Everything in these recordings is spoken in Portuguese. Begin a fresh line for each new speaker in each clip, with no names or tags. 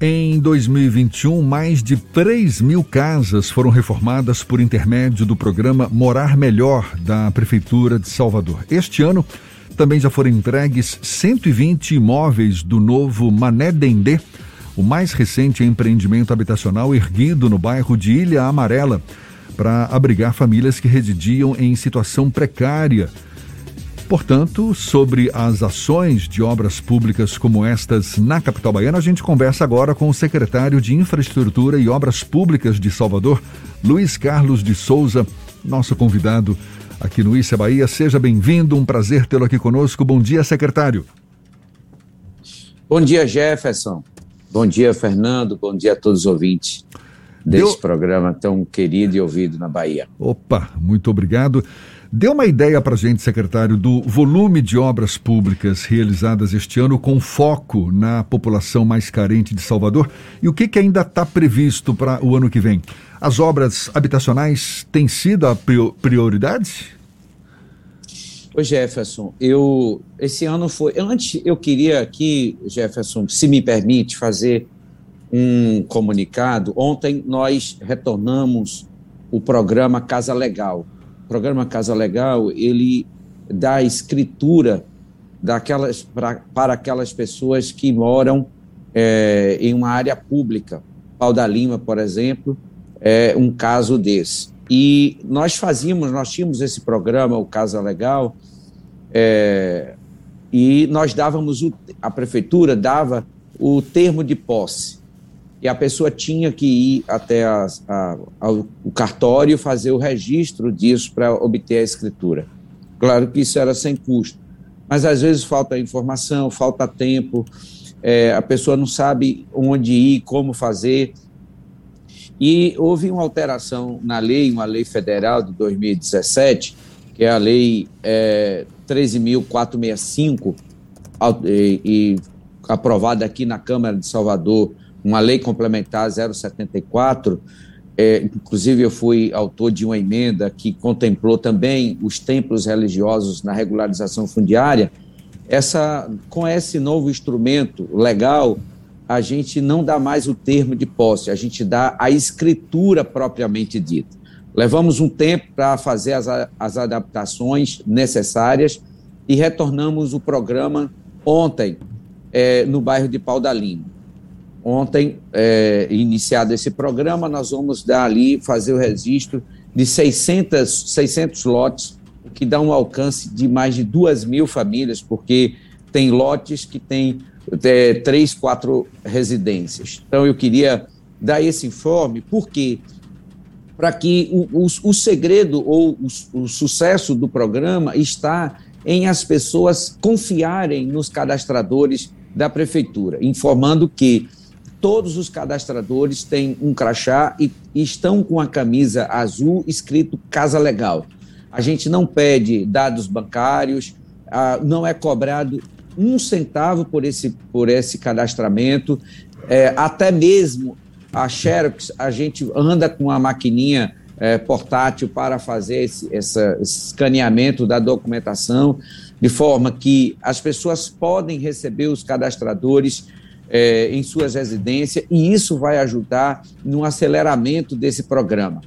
Em 2021, mais de 3 mil casas foram reformadas por intermédio do programa Morar Melhor da Prefeitura de Salvador. Este ano, também já foram entregues 120 imóveis do novo Mané Dendê, o mais recente empreendimento habitacional erguido no bairro de Ilha Amarela, para abrigar famílias que residiam em situação precária Portanto, sobre as ações de obras públicas como estas na capital baiana, a gente conversa agora com o secretário de Infraestrutura e Obras Públicas de Salvador, Luiz Carlos de Souza, nosso convidado aqui no Issa Bahia. Seja bem-vindo, um prazer tê-lo aqui conosco. Bom dia, secretário.
Bom dia, Jefferson. Bom dia, Fernando. Bom dia a todos os ouvintes deste Deu... programa tão querido e ouvido na Bahia.
Opa, muito obrigado. Dê uma ideia para a gente, secretário, do volume de obras públicas realizadas este ano com foco na população mais carente de Salvador e o que, que ainda está previsto para o ano que vem. As obras habitacionais têm sido a prioridade?
Ô Jefferson, eu esse ano foi. Antes eu queria aqui, Jefferson, se me permite, fazer um comunicado. Ontem nós retornamos o programa Casa Legal programa Casa Legal, ele dá escritura daquelas, pra, para aquelas pessoas que moram é, em uma área pública. Pau da Lima, por exemplo, é um caso desse. E nós fazíamos, nós tínhamos esse programa, o Casa Legal, é, e nós dávamos, o, a prefeitura dava o termo de posse e a pessoa tinha que ir até a, a, ao, o cartório fazer o registro disso para obter a escritura. Claro que isso era sem custo, mas às vezes falta informação, falta tempo, é, a pessoa não sabe onde ir, como fazer. E houve uma alteração na lei, uma lei federal de 2017, que é a lei é, 13.465, e, e aprovada aqui na Câmara de Salvador uma lei complementar 074, é, inclusive eu fui autor de uma emenda que contemplou também os templos religiosos na regularização fundiária. Essa, com esse novo instrumento legal, a gente não dá mais o termo de posse, a gente dá a escritura propriamente dita. Levamos um tempo para fazer as, as adaptações necessárias e retornamos o programa ontem é, no bairro de Pau da Lima. Ontem, é, iniciado esse programa, nós vamos dar ali, fazer o registro de 600, 600 lotes, o que dá um alcance de mais de 2 mil famílias, porque tem lotes que têm é, três, quatro residências. Então, eu queria dar esse informe, porque para que o, o, o, segredo ou o, o sucesso do programa está em as pessoas confiarem nos cadastradores da prefeitura, informando que todos os cadastradores têm um crachá e, estão com a camisa azul escrito Casa Legal. A gente não pede dados bancários, ah, não é cobrado um centavo por esse, por esse cadastramento, é, até mesmo a Xerox, a gente anda com a maquininha é, portátil para fazer esse, esse escaneamento da documentação, de forma que as pessoas podem receber os cadastradores é, em suas residências, e isso vai ajudar no aceleramento desse programa.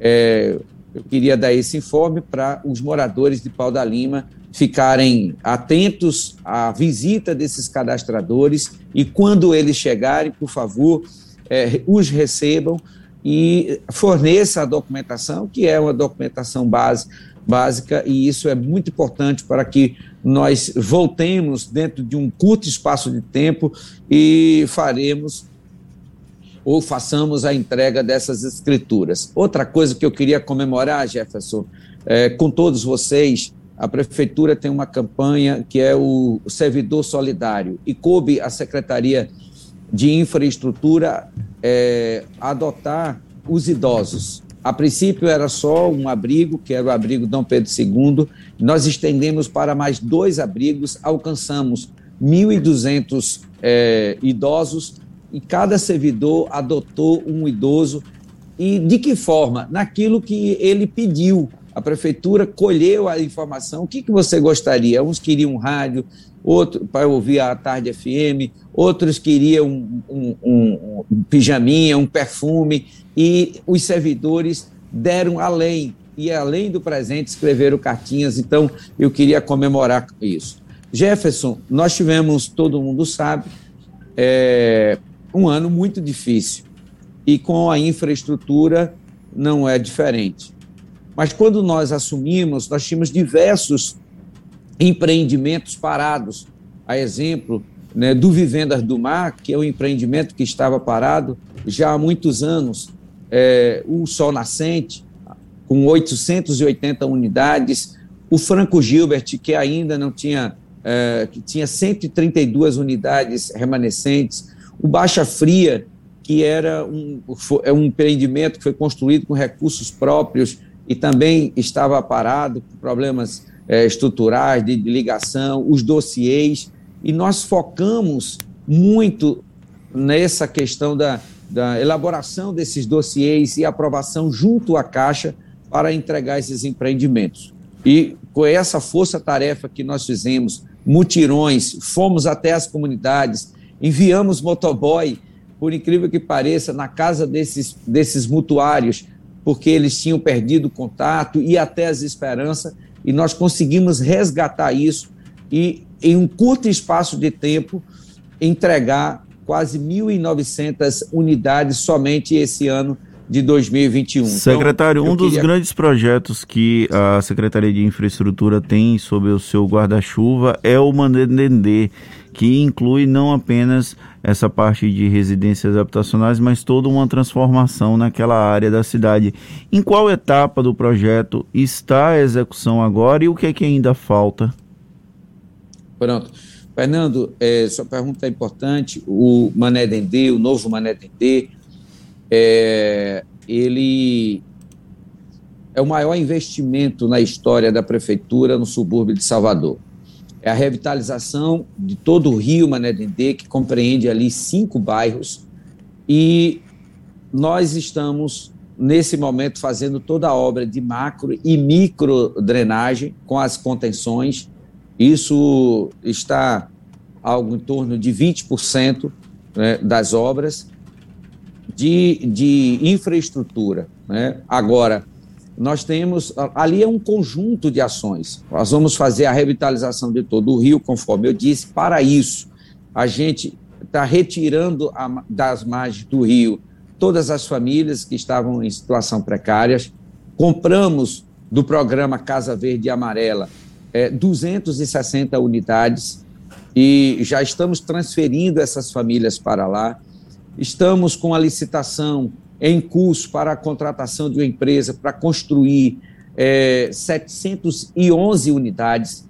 É, eu queria dar esse informe para os moradores de Pau da Lima ficarem atentos à visita desses cadastradores e, quando eles chegarem, por favor, é, os recebam e forneça a documentação, que é uma documentação base, básica, e isso é muito importante para que nós voltemos dentro de um curto espaço de tempo e faremos ou façamos a entrega dessas escrituras. Outra coisa que eu queria comemorar, Jefferson, é, com todos vocês, a prefeitura tem uma campanha que é o servidor solidário e coube à Secretaria de Infraestrutura é, adotar os idosos. A princípio era só um abrigo, que era o abrigo Dom Pedro II. Nós estendemos para mais dois abrigos, alcançamos 1.200 é, idosos e cada servidor adotou um idoso. E de que forma? Naquilo que ele pediu. A prefeitura colheu a informação. O que, que você gostaria? Uns queriam um rádio, outro para ouvir a tarde FM, outros queriam um, um, um, um pijaminha, um perfume, e os servidores deram além, e além do presente, escreveram cartinhas. Então, eu queria comemorar isso. Jefferson, nós tivemos, todo mundo sabe, é, um ano muito difícil. E com a infraestrutura não é diferente. Mas quando nós assumimos, nós tínhamos diversos empreendimentos parados. A exemplo né, do Vivendas do Mar, que é um empreendimento que estava parado já há muitos anos, é, o Sol Nascente, com 880 unidades, o Franco Gilbert, que ainda não tinha, é, que tinha 132 unidades remanescentes, o Baixa Fria, que era um, é um empreendimento que foi construído com recursos próprios e também estava parado por problemas é, estruturais, de, de ligação, os dossiês, e nós focamos muito nessa questão da, da elaboração desses dossiês e aprovação junto à Caixa para entregar esses empreendimentos. E com essa força-tarefa que nós fizemos, mutirões, fomos até as comunidades, enviamos motoboy, por incrível que pareça, na casa desses, desses mutuários, porque eles tinham perdido o contato e até as esperanças, e nós conseguimos resgatar isso e, em um curto espaço de tempo, entregar quase 1.900 unidades somente esse ano de 2021. Então,
Secretário, então, um dos queria... grandes projetos que a Secretaria de Infraestrutura tem sob o seu guarda-chuva é o Manendendê, que inclui não apenas essa parte de residências habitacionais, mas toda uma transformação naquela área da cidade. Em qual etapa do projeto está a execução agora e o que é que ainda falta?
Pronto. Fernando, é, sua pergunta é importante. O Mané Dendê, o novo Mané Dendê, é, ele é o maior investimento na história da prefeitura no subúrbio de Salvador. É a revitalização de todo o Rio Mané Dendê, que compreende ali cinco bairros, e nós estamos, nesse momento, fazendo toda a obra de macro e micro drenagem com as contenções. Isso está algo em torno de 20% né, das obras de, de infraestrutura. Né? Agora, nós temos ali é um conjunto de ações. Nós vamos fazer a revitalização de todo o rio, conforme eu disse. Para isso, a gente está retirando a, das margens do rio todas as famílias que estavam em situação precária. Compramos do programa Casa Verde e Amarela é, 260 unidades e já estamos transferindo essas famílias para lá. Estamos com a licitação em curso para a contratação de uma empresa para construir é, 711 unidades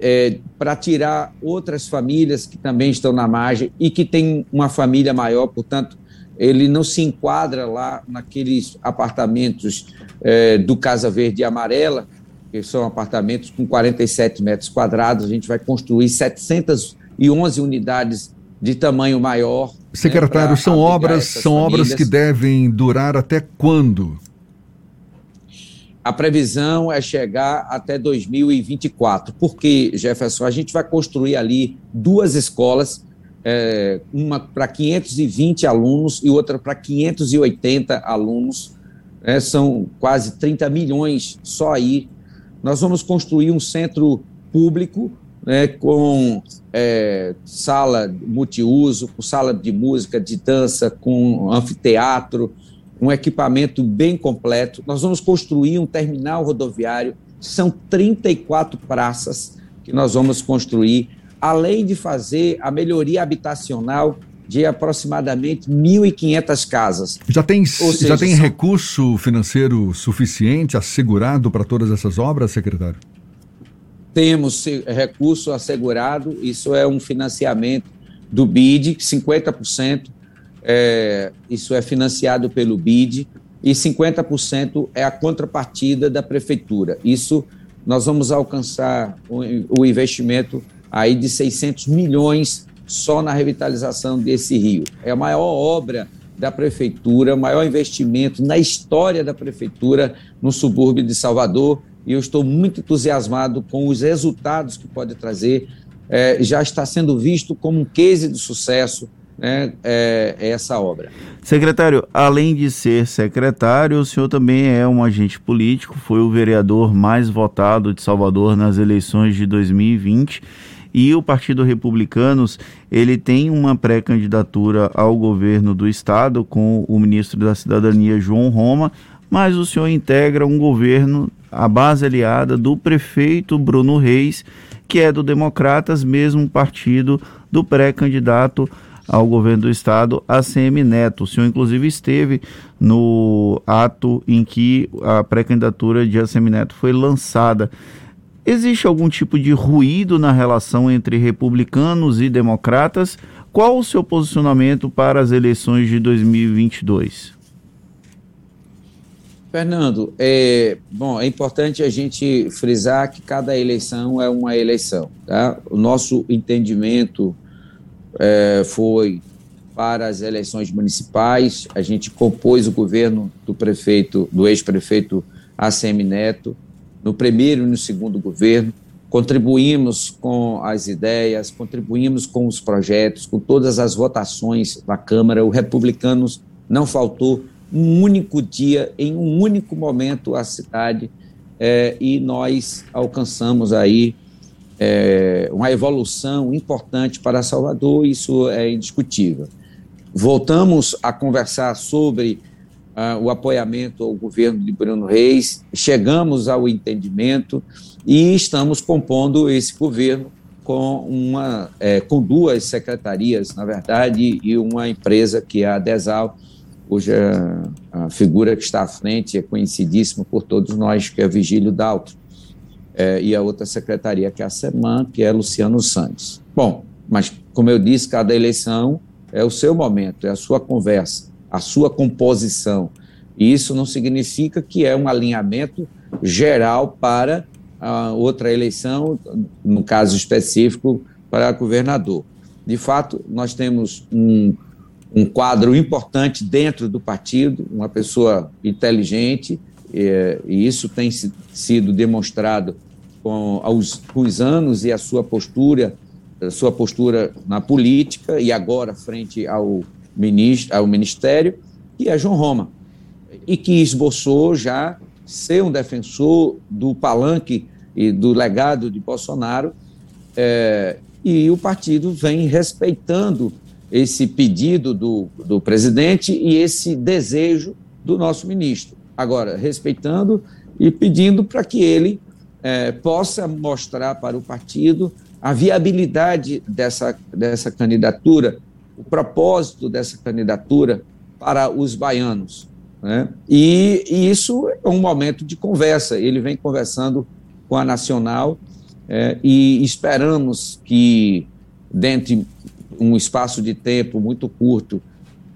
é, para tirar outras famílias que também estão na margem e que têm uma família maior, portanto, ele não se enquadra lá naqueles apartamentos é, do Casa Verde e Amarela, que são apartamentos com 47 metros quadrados. A gente vai construir 711 unidades de tamanho maior.
Secretário, né, são obras são obras que devem durar até quando?
A previsão é chegar até 2024. Porque, Jefferson, a gente vai construir ali duas escolas, é, uma para 520 alunos e outra para 580 alunos. É, são quase 30 milhões só aí. Nós vamos construir um centro público né, com é, sala multiuso, com sala de música, de dança, com anfiteatro, um equipamento bem completo. Nós vamos construir um terminal rodoviário, são 34 praças que nós vamos construir, além de fazer a melhoria habitacional de aproximadamente 1.500 casas.
Já tem, seja, já tem são... recurso financeiro suficiente assegurado para todas essas obras, secretário?
Temos recurso assegurado, isso é um financiamento do BID, 50%, é, isso é financiado pelo BID, e 50% é a contrapartida da prefeitura. Isso nós vamos alcançar o, o investimento aí de 600 milhões só na revitalização desse rio. É a maior obra da prefeitura, maior investimento na história da prefeitura no subúrbio de Salvador. E eu estou muito entusiasmado com os resultados que pode trazer. É, já está sendo visto como um case de sucesso né, é, essa obra.
Secretário, além de ser secretário, o senhor também é um agente político, foi o vereador mais votado de Salvador nas eleições de 2020 e o Partido Republicanos ele tem uma pré-candidatura ao governo do estado com o ministro da Cidadania João Roma, mas o senhor integra um governo à base aliada do prefeito Bruno Reis, que é do Democratas, mesmo partido do pré-candidato ao governo do estado, ACM Neto. O senhor, inclusive, esteve no ato em que a pré-candidatura de ACM Neto foi lançada. Existe algum tipo de ruído na relação entre republicanos e democratas? Qual o seu posicionamento para as eleições de 2022?
Fernando, é, bom, é importante a gente frisar que cada eleição é uma eleição. Tá? O nosso entendimento é, foi para as eleições municipais. A gente compôs o governo do prefeito, do ex-prefeito ACM Neto, no primeiro e no segundo governo. Contribuímos com as ideias, contribuímos com os projetos, com todas as votações da Câmara. O Republicanos não faltou um único dia, em um único momento, à cidade, é, e nós alcançamos aí é, uma evolução importante para Salvador, isso é indiscutível. Voltamos a conversar sobre uh, o apoiamento ao governo de Bruno Reis, chegamos ao entendimento e estamos compondo esse governo com, uma, é, com duas secretarias, na verdade, e uma empresa que é a Desal, cuja a figura que está à frente é conhecidíssima por todos nós, que é Vigílio Daltro é, e a outra secretaria, que é a SEMAN, que é Luciano Santos. Bom, mas, como eu disse, cada eleição é o seu momento, é a sua conversa, a sua composição. E isso não significa que é um alinhamento geral para a outra eleição, no caso específico, para governador. De fato, nós temos um, um quadro importante dentro do partido, uma pessoa inteligente, e, e isso tem sido demonstrado com aos, os anos e a sua postura, a sua postura na política e agora frente ao, ministro, ao ministério, que é João Roma, e que esboçou já ser um defensor do palanque e do legado de Bolsonaro, é, e o partido vem respeitando esse pedido do, do presidente e esse desejo do nosso ministro. Agora, respeitando e pedindo para que ele é, possa mostrar para o partido a viabilidade dessa, dessa candidatura, o propósito dessa candidatura para os baianos. Né? E, e, isso é um momento de conversa. Ele vem conversando com a Nacional é, e esperamos que, dentro de um espaço de tempo muito curto,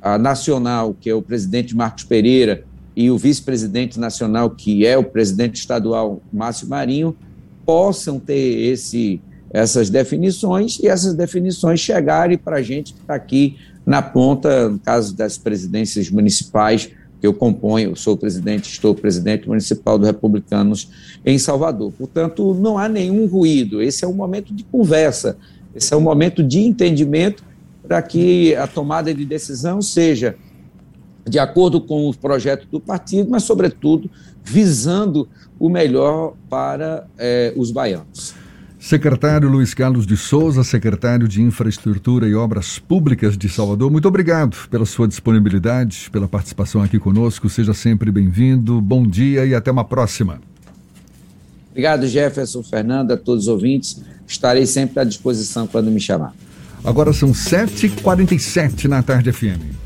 a Nacional, que é o presidente Marcos Pereira, e o vice-presidente nacional, que é o presidente estadual Márcio Marinho, possam ter esse, essas definições e essas definições chegarem para a gente que está aqui na ponta, no caso das presidências municipais, que eu componho, sou presidente, estou presidente municipal do Republicanos em Salvador. Portanto, não há nenhum ruído, esse é um momento de conversa, esse é um momento de entendimento para que a tomada de decisão seja de acordo com o projeto do partido, mas, sobretudo, visando o melhor para eh, os baianos.
Secretário Luiz Carlos de Souza, secretário de Infraestrutura e Obras Públicas de Salvador, muito obrigado pela sua disponibilidade, pela participação aqui conosco. Seja sempre bem-vindo. Bom dia e até uma próxima.
Obrigado, Jefferson, Fernanda, a todos os ouvintes. Estarei sempre à disposição quando me chamar.
Agora são 7h47 na tarde FM.